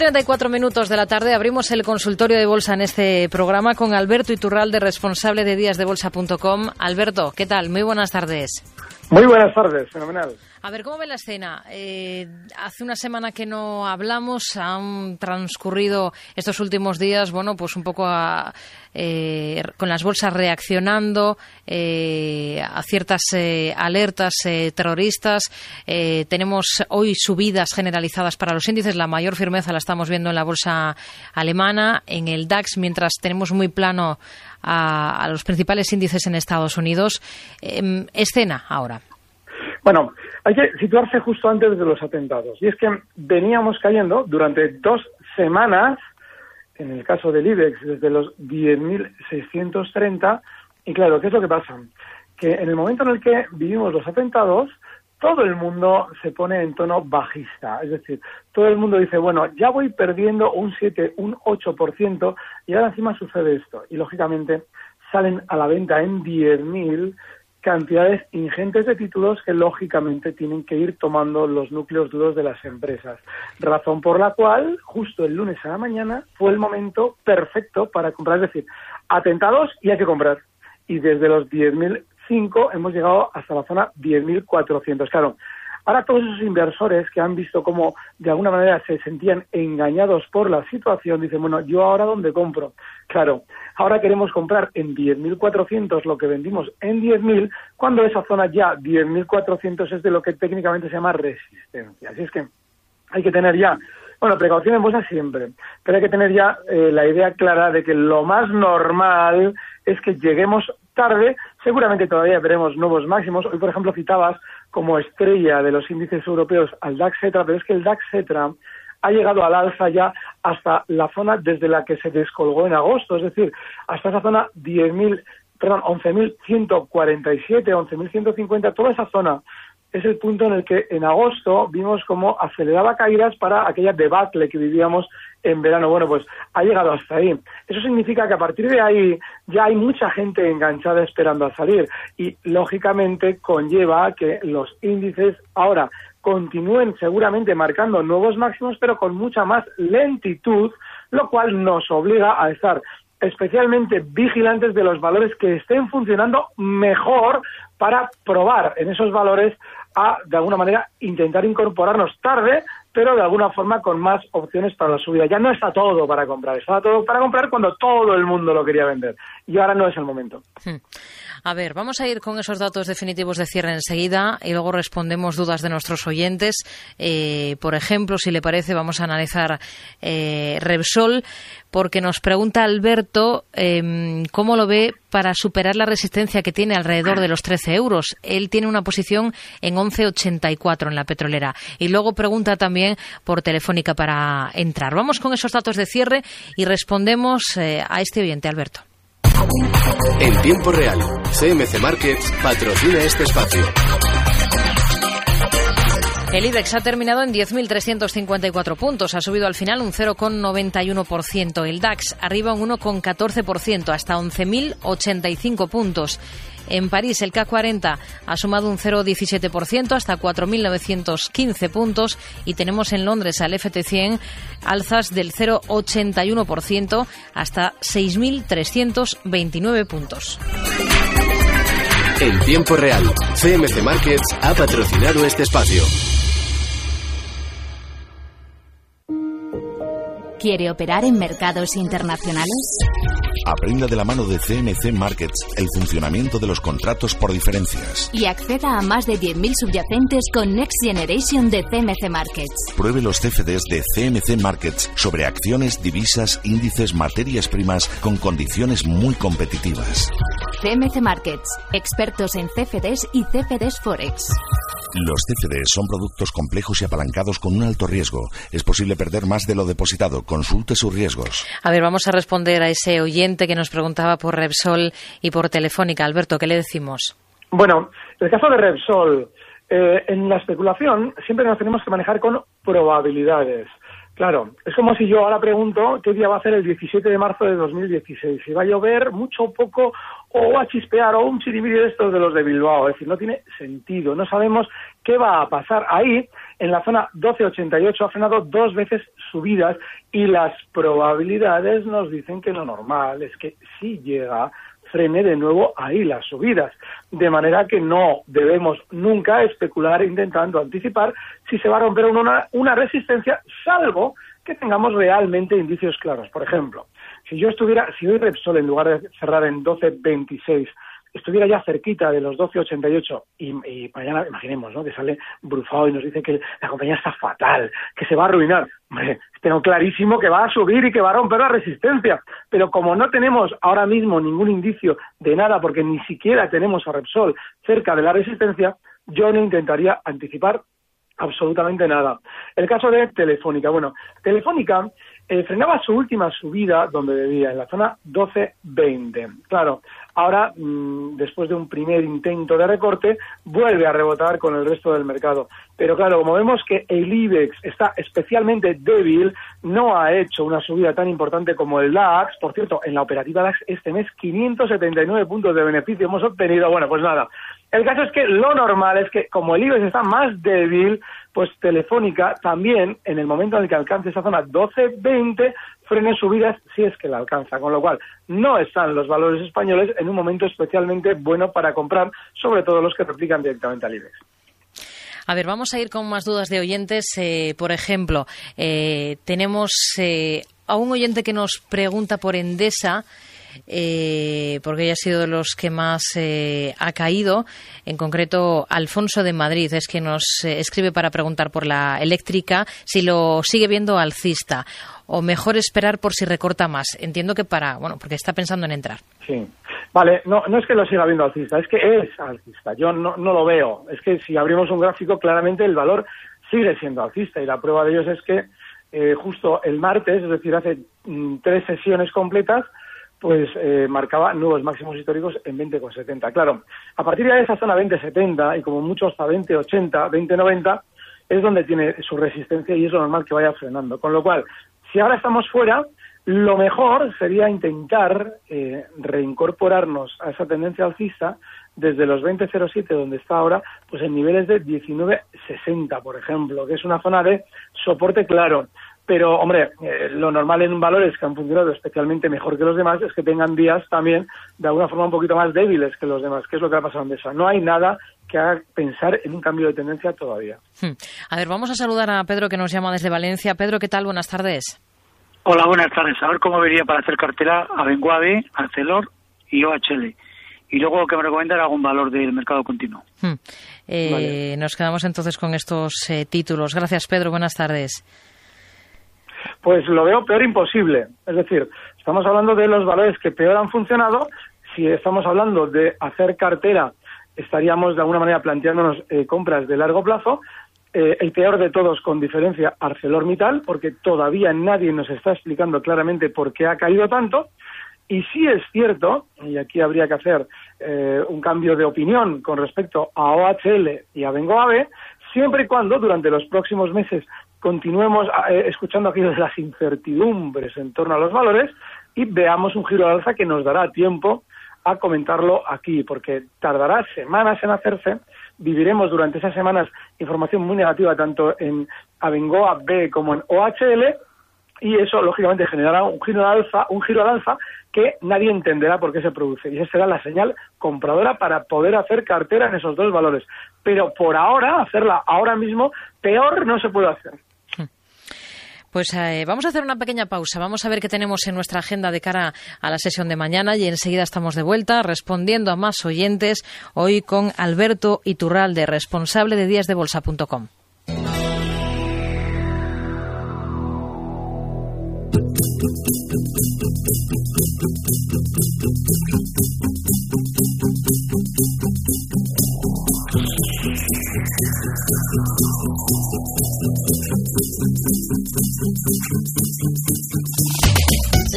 34 minutos de la tarde abrimos el consultorio de bolsa en este programa con Alberto Iturralde, responsable de díasdebolsa.com. Alberto, ¿qué tal? Muy buenas tardes. Muy buenas tardes, fenomenal. A ver, ¿cómo ve la escena? Eh, hace una semana que no hablamos, han transcurrido estos últimos días, bueno, pues un poco eh, con las bolsas reaccionando eh, a ciertas alertas terroristas. tenemos hoy subidas generalizadas para los índices, la mayor firmeza la estamos viendo en la bolsa alemana, en el DAX, mientras tenemos muy plano a, a los principales índices en Estados Unidos. Em, escena ahora. Bueno, hay que situarse justo antes de los atentados. Y es que veníamos cayendo durante dos semanas, en el caso del IBEX, desde los 10.630. Y claro, ¿qué es lo que pasa? Que en el momento en el que vivimos los atentados, todo el mundo se pone en tono bajista. Es decir, todo el mundo dice, bueno, ya voy perdiendo un 7, un 8%, y ahora encima sucede esto. Y lógicamente salen a la venta en 10.000 cantidades ingentes de títulos que lógicamente tienen que ir tomando los núcleos duros de las empresas. Razón por la cual, justo el lunes a la mañana, fue el momento perfecto para comprar, es decir, atentados y hay que comprar. Y desde los 10.005 hemos llegado hasta la zona 10.400. Claro, Ahora todos esos inversores que han visto cómo de alguna manera se sentían engañados por la situación dicen, bueno, yo ahora dónde compro. Claro, ahora queremos comprar en 10.400 lo que vendimos en 10.000 cuando esa zona ya 10.400 es de lo que técnicamente se llama resistencia. Así es que hay que tener ya bueno, precaución en bolsa siempre, pero hay que tener ya eh, la idea clara de que lo más normal es que lleguemos tarde, seguramente todavía veremos nuevos máximos. Hoy, por ejemplo, citabas como estrella de los índices europeos al DAX Cetra, pero es que el DAX Cetra ha llegado al alza ya hasta la zona desde la que se descolgó en agosto, es decir, hasta esa zona 10.000, perdón, 11.147, 11.150, toda esa zona es el punto en el que en agosto vimos cómo aceleraba caídas para aquella debacle que vivíamos en verano. Bueno, pues ha llegado hasta ahí. Eso significa que a partir de ahí ya hay mucha gente enganchada esperando a salir y lógicamente conlleva que los índices ahora continúen seguramente marcando nuevos máximos, pero con mucha más lentitud, lo cual nos obliga a estar especialmente vigilantes de los valores que estén funcionando mejor para probar en esos valores a, de alguna manera, intentar incorporarnos tarde, pero de alguna forma con más opciones para la subida. Ya no está todo para comprar, estaba todo para comprar cuando todo el mundo lo quería vender. Y ahora no es el momento. Hmm. A ver, vamos a ir con esos datos definitivos de cierre enseguida y luego respondemos dudas de nuestros oyentes. Eh, por ejemplo, si le parece, vamos a analizar eh, Repsol porque nos pregunta Alberto em, cómo lo ve para superar la resistencia que tiene alrededor de los 13 euros. Él tiene una posición en 11,84 en la petrolera. Y luego pregunta también por Telefónica para entrar. Vamos con esos datos de cierre y respondemos eh, a este oyente, Alberto. En tiempo real, CMC Markets patrocina este espacio. El IBEX ha terminado en 10.354 puntos, ha subido al final un 0,91%. El DAX arriba un 1,14% hasta 11.085 puntos. En París el CAC 40 ha sumado un 0,17% hasta 4.915 puntos y tenemos en Londres al FT100 alzas del 0,81% hasta 6.329 puntos. En tiempo real, CMC Markets ha patrocinado este espacio. ¿Quiere operar en mercados internacionales? Aprenda de la mano de CMC Markets el funcionamiento de los contratos por diferencias. Y acceda a más de 10.000 subyacentes con Next Generation de CMC Markets. Pruebe los CFDs de CMC Markets sobre acciones, divisas, índices, materias primas con condiciones muy competitivas. CMC Markets, expertos en CFDs y CFDs Forex. Los CFDs son productos complejos y apalancados con un alto riesgo. Es posible perder más de lo depositado. Consulte sus riesgos. A ver, vamos a responder a ese oyente que nos preguntaba por Repsol y por Telefónica. Alberto, ¿qué le decimos? Bueno, el caso de Repsol, eh, en la especulación siempre nos tenemos que manejar con probabilidades. Claro, es como si yo ahora pregunto qué día va a ser el 17 de marzo de 2016. Si va a llover mucho o poco, o a chispear, o un chiribiri de estos de los de Bilbao. Es decir, no tiene sentido. No sabemos qué va a pasar. Ahí, en la zona 1288, ha frenado dos veces subidas y las probabilidades nos dicen que lo normal es que si llega frene de nuevo ahí las subidas. De manera que no debemos nunca especular intentando anticipar si se va a romper una, una resistencia, salvo que tengamos realmente indicios claros. Por ejemplo, si yo estuviera, si hoy Repsol en lugar de cerrar en 12.26 estuviera ya cerquita de los 12.88 y, y mañana imaginemos ¿no? que sale Brufao y nos dice que la compañía está fatal, que se va a arruinar. Hombre, tengo clarísimo que va a subir y que va a romper la resistencia. Pero como no tenemos ahora mismo ningún indicio de nada, porque ni siquiera tenemos a Repsol cerca de la resistencia, yo no intentaría anticipar absolutamente nada. El caso de Telefónica. Bueno, Telefónica eh, frenaba su última subida donde debía, en la zona 12.20. Claro, ahora, mm, después de un primer intento de recorte, vuelve a rebotar con el resto del mercado. Pero claro, como vemos que el IBEX está especialmente débil, no ha hecho una subida tan importante como el DAX. Por cierto, en la operativa DAX este mes 579 puntos de beneficio hemos obtenido. Bueno, pues nada. El caso es que lo normal es que como el IBEX está más débil, pues Telefónica también, en el momento en el que alcance esa zona 12-20, frene subidas si es que la alcanza. Con lo cual, no están los valores españoles en un momento especialmente bueno para comprar, sobre todo los que replican directamente al IBEX. A ver, vamos a ir con más dudas de oyentes. Eh, por ejemplo, eh, tenemos eh, a un oyente que nos pregunta por Endesa eh, porque ella ha sido de los que más eh, ha caído. En concreto, Alfonso de Madrid es que nos eh, escribe para preguntar por la eléctrica si lo sigue viendo alcista o mejor esperar por si recorta más. Entiendo que para, bueno, porque está pensando en entrar. Sí. Vale, no, no es que lo siga viendo alcista, es que es alcista. Yo no, no lo veo. Es que si abrimos un gráfico, claramente el valor sigue siendo alcista y la prueba de ello es que eh, justo el martes, es decir, hace mm, tres sesiones completas, pues eh, marcaba nuevos máximos históricos en 20,70. Claro, a partir de esa zona 20,70 y como mucho hasta 20,80, 20,90 es donde tiene su resistencia y es lo normal que vaya frenando. Con lo cual, si ahora estamos fuera, lo mejor sería intentar eh, reincorporarnos a esa tendencia alcista desde los 20.07 donde está ahora, pues en niveles de 19.60, por ejemplo, que es una zona de soporte claro. Pero, hombre, eh, lo normal en valores que han funcionado especialmente mejor que los demás es que tengan días también de alguna forma un poquito más débiles que los demás, que es lo que ha pasado en esa. No hay nada que haga pensar en un cambio de tendencia todavía. Hmm. A ver, vamos a saludar a Pedro que nos llama desde Valencia. Pedro, ¿qué tal? Buenas tardes. Hola, buenas tardes. A ver cómo vería para hacer cartera a Benguave, Arcelor y OHL. Y luego que me recomiendan algún valor del mercado continuo. Hmm. Eh, Nos quedamos entonces con estos eh, títulos. Gracias, Pedro. Buenas tardes. Pues lo veo peor imposible. Es decir, estamos hablando de los valores que peor han funcionado. Si estamos hablando de hacer cartera, estaríamos de alguna manera planteándonos eh, compras de largo plazo. Eh, el peor de todos, con diferencia, ArcelorMittal, porque todavía nadie nos está explicando claramente por qué ha caído tanto. Y sí es cierto, y aquí habría que hacer eh, un cambio de opinión con respecto a OHL y a Bengoave, siempre y cuando durante los próximos meses continuemos eh, escuchando de las incertidumbres en torno a los valores y veamos un giro al alza que nos dará tiempo a comentarlo aquí, porque tardará semanas en hacerse. Viviremos durante esas semanas información muy negativa tanto en Abengoa B como en OHL y eso lógicamente generará un giro al alza, un giro al alza que nadie entenderá por qué se produce y esa será la señal compradora para poder hacer cartera en esos dos valores. Pero por ahora, hacerla ahora mismo, peor no se puede hacer. Pues eh, vamos a hacer una pequeña pausa. Vamos a ver qué tenemos en nuestra agenda de cara a la sesión de mañana y enseguida estamos de vuelta respondiendo a más oyentes hoy con Alberto Iturralde, responsable de díasdebolsa.com.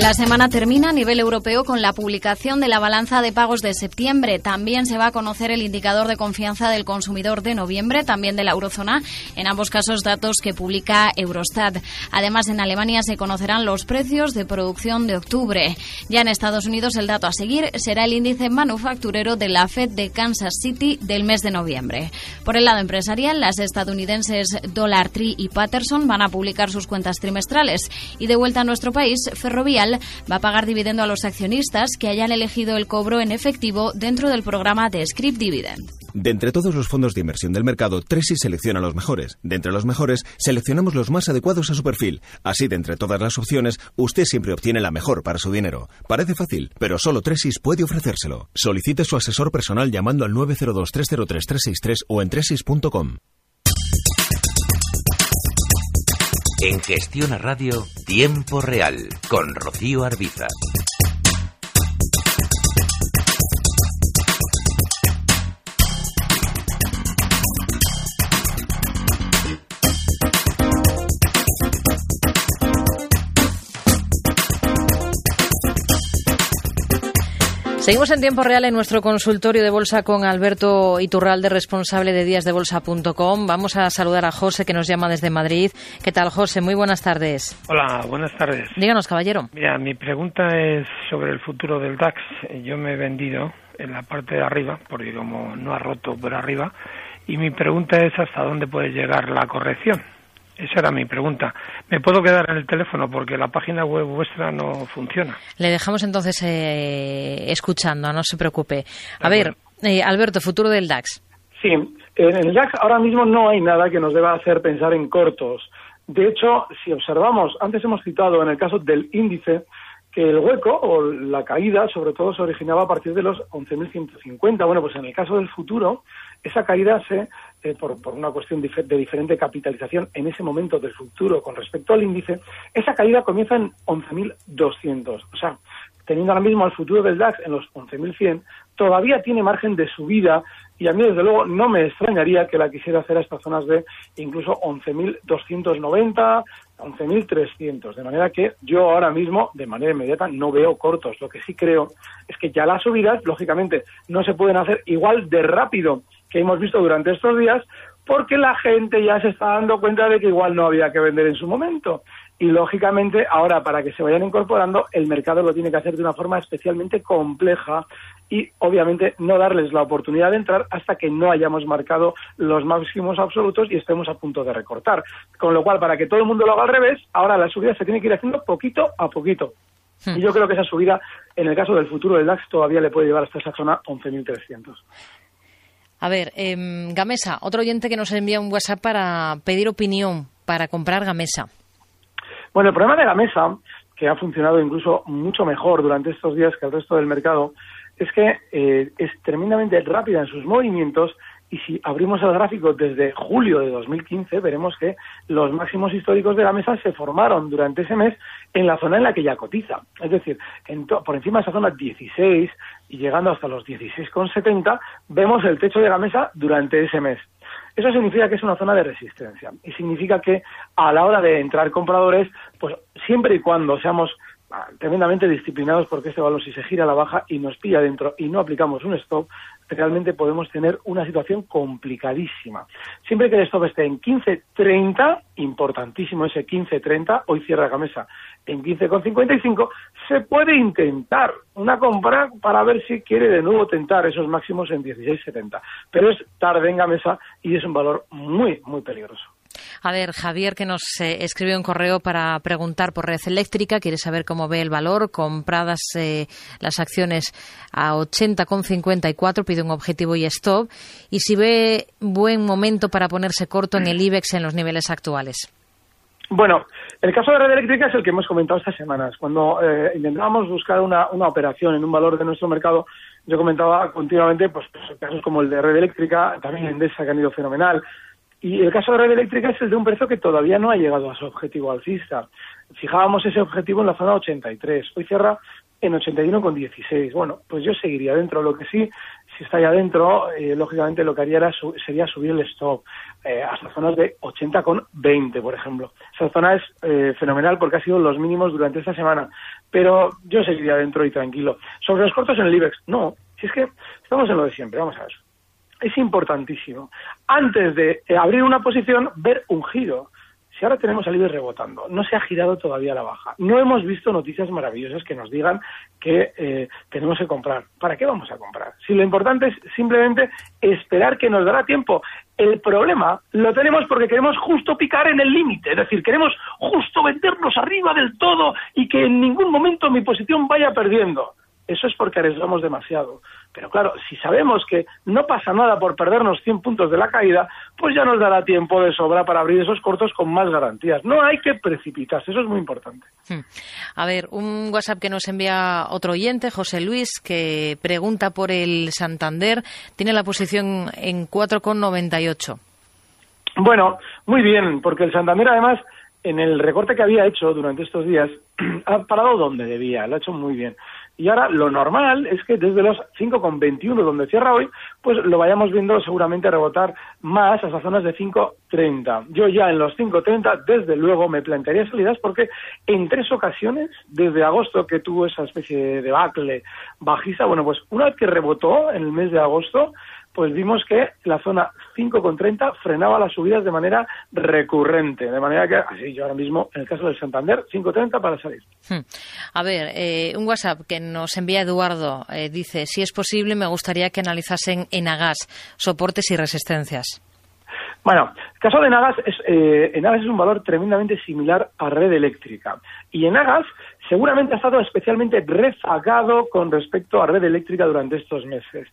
La semana termina a nivel europeo con la publicación de la balanza de pagos de septiembre. También se va a conocer el indicador de confianza del consumidor de noviembre, también de la eurozona, en ambos casos datos que publica Eurostat. Además, en Alemania se conocerán los precios de producción de octubre. Ya en Estados Unidos el dato a seguir será el índice manufacturero de la Fed de Kansas City del mes de noviembre. Por el lado empresarial, las estadounidenses Dollar Tree y Patterson van a publicar sus cuentas trimestrales. Y de vuelta a nuestro país, Ferrovial va a pagar dividendo a los accionistas que hayan elegido el cobro en efectivo dentro del programa de Script Dividend. De entre todos los fondos de inversión del mercado, Tresi selecciona los mejores. De entre los mejores, seleccionamos los más adecuados a su perfil. Así, de entre todas las opciones, usted siempre obtiene la mejor para su dinero. Parece fácil, pero solo Tresis puede ofrecérselo. Solicite su asesor personal llamando al 902-303-363 o en tresis.com. En Gestión a Radio, Tiempo Real, con Rocío Arbiza. Seguimos en tiempo real en nuestro consultorio de bolsa con Alberto Iturralde, responsable de díasdebolsa.com. Vamos a saludar a José, que nos llama desde Madrid. ¿Qué tal, José? Muy buenas tardes. Hola, buenas tardes. Díganos, caballero. Mira, mi pregunta es sobre el futuro del DAX. Yo me he vendido en la parte de arriba, porque como no ha roto por arriba, y mi pregunta es hasta dónde puede llegar la corrección. Esa era mi pregunta. ¿Me puedo quedar en el teléfono porque la página web vuestra no funciona? Le dejamos entonces eh, escuchando, no se preocupe. A ver, eh, Alberto, futuro del DAX. Sí, en el DAX ahora mismo no hay nada que nos deba hacer pensar en cortos. De hecho, si observamos, antes hemos citado en el caso del índice, que el hueco o la caída sobre todo se originaba a partir de los 11.150. Bueno, pues en el caso del futuro, esa caída se, eh, por, por, una cuestión de diferente capitalización en ese momento del futuro con respecto al índice, esa caída comienza en 11.200. O sea, teniendo ahora mismo el futuro del DAX en los 11.100, todavía tiene margen de subida y a mí desde luego no me extrañaría que la quisiera hacer a estas zonas de incluso 11.290, 11.300. De manera que yo ahora mismo, de manera inmediata, no veo cortos. Lo que sí creo es que ya las subidas, lógicamente, no se pueden hacer igual de rápido que hemos visto durante estos días, porque la gente ya se está dando cuenta de que igual no había que vender en su momento. Y lógicamente, ahora para que se vayan incorporando, el mercado lo tiene que hacer de una forma especialmente compleja y obviamente no darles la oportunidad de entrar hasta que no hayamos marcado los máximos absolutos y estemos a punto de recortar. Con lo cual, para que todo el mundo lo haga al revés, ahora la subida se tiene que ir haciendo poquito a poquito. Y yo creo que esa subida, en el caso del futuro del DAX, todavía le puede llevar hasta esa zona 11.300. A ver, eh, Gamesa, otro oyente que nos envía un WhatsApp para pedir opinión para comprar Gamesa. Bueno, el problema de Gamesa, que ha funcionado incluso mucho mejor durante estos días que el resto del mercado, es que eh, es tremendamente rápida en sus movimientos y si abrimos el gráfico desde julio de 2015, veremos que los máximos históricos de la mesa se formaron durante ese mes en la zona en la que ya cotiza. Es decir, por encima de esa zona 16 y llegando hasta los 16,70, vemos el techo de la mesa durante ese mes. Eso significa que es una zona de resistencia y significa que a la hora de entrar compradores, pues siempre y cuando seamos tremendamente disciplinados porque este valor si se gira a la baja y nos pilla dentro y no aplicamos un stop, realmente podemos tener una situación complicadísima. Siempre que el stop esté en 15.30, importantísimo ese 15.30, hoy cierra la mesa en 15.55, se puede intentar una compra para ver si quiere de nuevo tentar esos máximos en 16.70. Pero es tarde en mesa y es un valor muy, muy peligroso. A ver, Javier, que nos eh, escribió un correo para preguntar por Red Eléctrica, quiere saber cómo ve el valor, compradas eh, las acciones a 80,54, pide un objetivo y stop, y si ve buen momento para ponerse corto en el IBEX en los niveles actuales. Bueno, El caso de red eléctrica es el que hemos comentado estas semanas. Cuando eh, intentábamos buscar una, operación en un valor de nuestro mercado, yo comentaba continuamente pues, pues, casos como el de red eléctrica, también Endesa que han ido fenomenal. Y el caso de red eléctrica es el de un precio que todavía no ha llegado a su objetivo alcista. Fijábamos ese objetivo en la zona 83. Hoy cierra en 81,16. Bueno, pues yo seguiría dentro. Lo que sí, si está ahí adentro, eh, lógicamente lo que haría era sería subir el stop eh, hasta zonas de 80,20, por ejemplo. Esa zona es eh, fenomenal porque ha sido los mínimos durante esta semana. Pero yo seguiría dentro y tranquilo. Sobre los cortos en el IBEX, no. Si es que estamos en lo de siempre, vamos a ver. Es importantísimo. Antes de abrir una posición, ver un giro si ahora tenemos al IBEX rebotando, no se ha girado todavía la baja, no hemos visto noticias maravillosas que nos digan que eh, tenemos que comprar. ¿Para qué vamos a comprar? Si lo importante es simplemente esperar que nos dará tiempo. El problema lo tenemos porque queremos justo picar en el límite, es decir, queremos justo vendernos arriba del todo y que en ningún momento mi posición vaya perdiendo. Eso es porque arriesgamos demasiado. Pero claro, si sabemos que no pasa nada por perdernos 100 puntos de la caída, pues ya nos dará tiempo de sobra para abrir esos cortos con más garantías. No hay que precipitarse, eso es muy importante. Hmm. A ver, un WhatsApp que nos envía otro oyente, José Luis, que pregunta por el Santander, tiene la posición en 4,98. Bueno, muy bien, porque el Santander además en el recorte que había hecho durante estos días ha parado donde debía, lo ha hecho muy bien. Y ahora lo normal es que desde los 5,21 donde cierra hoy, pues lo vayamos viendo seguramente rebotar más a esas zonas de 5,30. Yo ya en los 5,30 desde luego me plantearía salidas porque en tres ocasiones, desde agosto que tuvo esa especie de debacle bajista, bueno, pues una vez que rebotó en el mes de agosto, pues vimos que la zona 5,30 frenaba las subidas de manera recurrente. De manera que, así yo ahora mismo, en el caso del Santander, 5,30 para salir. Hmm. A ver, eh, un WhatsApp que nos envía Eduardo eh, dice, si es posible, me gustaría que analizasen en Agas soportes y resistencias. Bueno, el caso de Nagas es, eh, Enagas es un valor tremendamente similar a red eléctrica. Y Enagas seguramente ha estado especialmente rezagado con respecto a red eléctrica durante estos meses.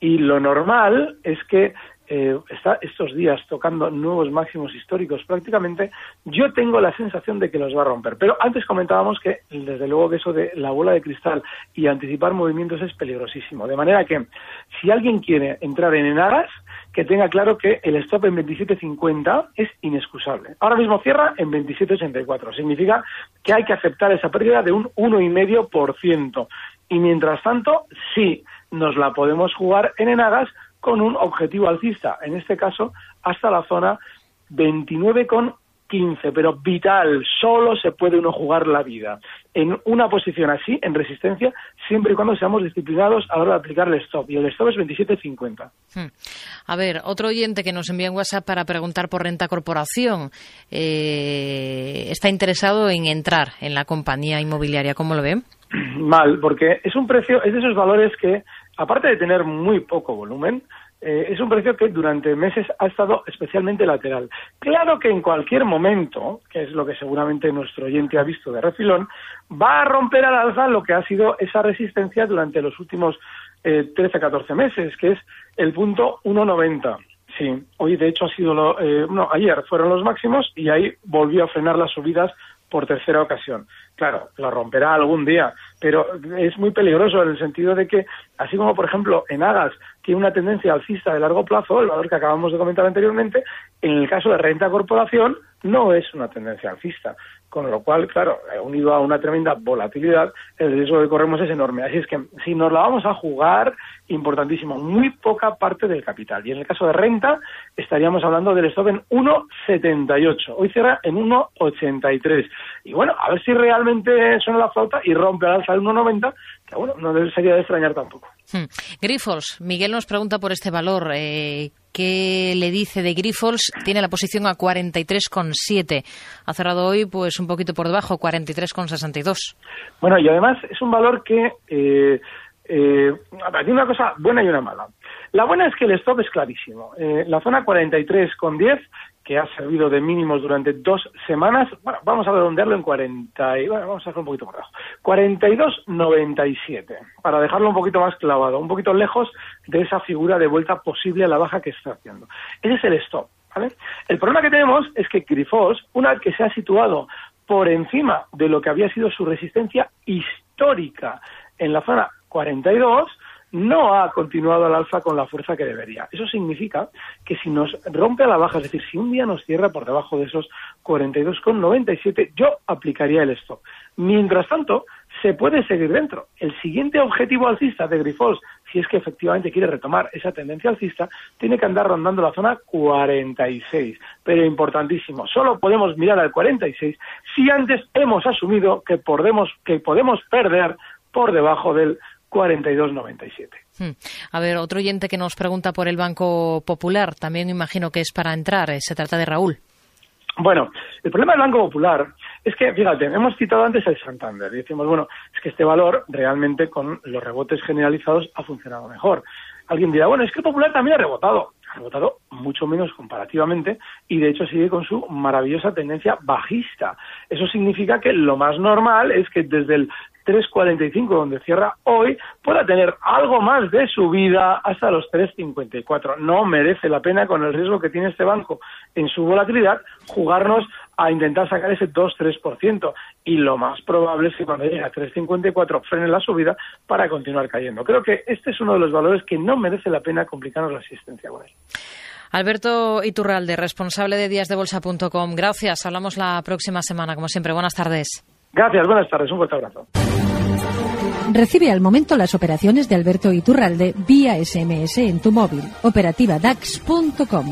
Y lo normal es que eh, está estos días tocando nuevos máximos históricos prácticamente, yo tengo la sensación de que los va a romper. Pero antes comentábamos que, desde luego, que eso de la bola de cristal y anticipar movimientos es peligrosísimo. De manera que, si alguien quiere entrar en Enagas, que tenga claro que el stop en 27.50 es inexcusable. Ahora mismo cierra en 27.84. Significa que hay que aceptar esa pérdida de un 1,5%. Y mientras tanto, sí, nos la podemos jugar en Enagas con un objetivo alcista, en este caso hasta la zona 29,15, pero vital, solo se puede uno jugar la vida en una posición así, en resistencia, siempre y cuando seamos disciplinados a la hora de aplicar el stop, y el stop es 27,50. Hmm. A ver, otro oyente que nos envía en WhatsApp para preguntar por renta corporación eh, está interesado en entrar en la compañía inmobiliaria, ¿cómo lo ven? Mal, porque es un precio, es de esos valores que aparte de tener muy poco volumen, eh, es un precio que durante meses ha estado especialmente lateral. Claro que en cualquier momento, que es lo que seguramente nuestro oyente ha visto de refilón, va a romper al alza lo que ha sido esa resistencia durante los últimos eh, 13-14 meses, que es el punto 1,90. Sí, hoy de hecho ha sido, lo, eh, no, ayer fueron los máximos y ahí volvió a frenar las subidas por tercera ocasión. Claro, lo romperá algún día, pero es muy peligroso en el sentido de que, así como por ejemplo en Agas tiene una tendencia alcista de largo plazo, el valor que acabamos de comentar anteriormente, en el caso de renta corporación no es una tendencia alcista con lo cual, claro, unido a una tremenda volatilidad, el riesgo que corremos es enorme. Así es que si nos la vamos a jugar, importantísimo, muy poca parte del capital. Y en el caso de renta, estaríamos hablando del stop en 1,78. Hoy cierra en 1,83. Y bueno, a ver si realmente suena la flauta y rompe al alza el 1,90, que bueno, no sería de extrañar tampoco. Hmm. Grifols, Miguel nos pregunta por este valor. Eh, ¿Qué le dice de Grifols? Tiene la posición a 43,7. Ha cerrado hoy pues un poquito por debajo, 43,62. Bueno, y además es un valor que eh, eh, tiene una cosa buena y una mala. La buena es que el stop es clarísimo. Eh, la zona 43,10 ha servido de mínimos durante dos semanas, bueno, vamos a redondearlo en 40, y, bueno, vamos a hacer un poquito por abajo, 42,97, para dejarlo un poquito más clavado, un poquito lejos de esa figura de vuelta posible a la baja que está haciendo. Ese es el stop, ¿vale? El problema que tenemos es que Grifos, una vez que se ha situado por encima de lo que había sido su resistencia histórica en la zona 42, no ha continuado al alza con la fuerza que debería. Eso significa que si nos rompe a la baja, es decir, si un día nos cierra por debajo de esos 42,97, yo aplicaría el stop. Mientras tanto, se puede seguir dentro. El siguiente objetivo alcista de Grifols, si es que efectivamente quiere retomar esa tendencia alcista, tiene que andar rondando la zona 46. Pero importantísimo, solo podemos mirar al 46 si antes hemos asumido que podemos, que podemos perder por debajo del 42,97. Hmm. A ver, otro oyente que nos pregunta por el Banco Popular, también imagino que es para entrar, eh, se trata de Raúl. Bueno, el problema del Banco Popular es que, fíjate, hemos citado antes el Santander y decimos, bueno, es que este valor realmente con los rebotes generalizados ha funcionado mejor. Alguien dirá, bueno, es que el Popular también ha rebotado. Ha rebotado mucho menos comparativamente y de hecho sigue con su maravillosa tendencia bajista. Eso significa que lo más normal es que desde el 3.45 donde cierra hoy pueda tener algo más de subida hasta los 3.54. No merece la pena con el riesgo que tiene este banco en su volatilidad jugarnos a intentar sacar ese 2-3% y lo más probable es que cuando llegue a 3.54 frene la subida para continuar cayendo. Creo que este es uno de los valores que no merece la pena complicarnos la asistencia con él. Alberto Iturralde, responsable de díasdebolsa.com. Gracias. Hablamos la próxima semana, como siempre. Buenas tardes. Gracias, buenas tardes, un fuerte abrazo. Recibe al momento las operaciones de Alberto Iturralde vía SMS en tu móvil. Operativa DAX.com.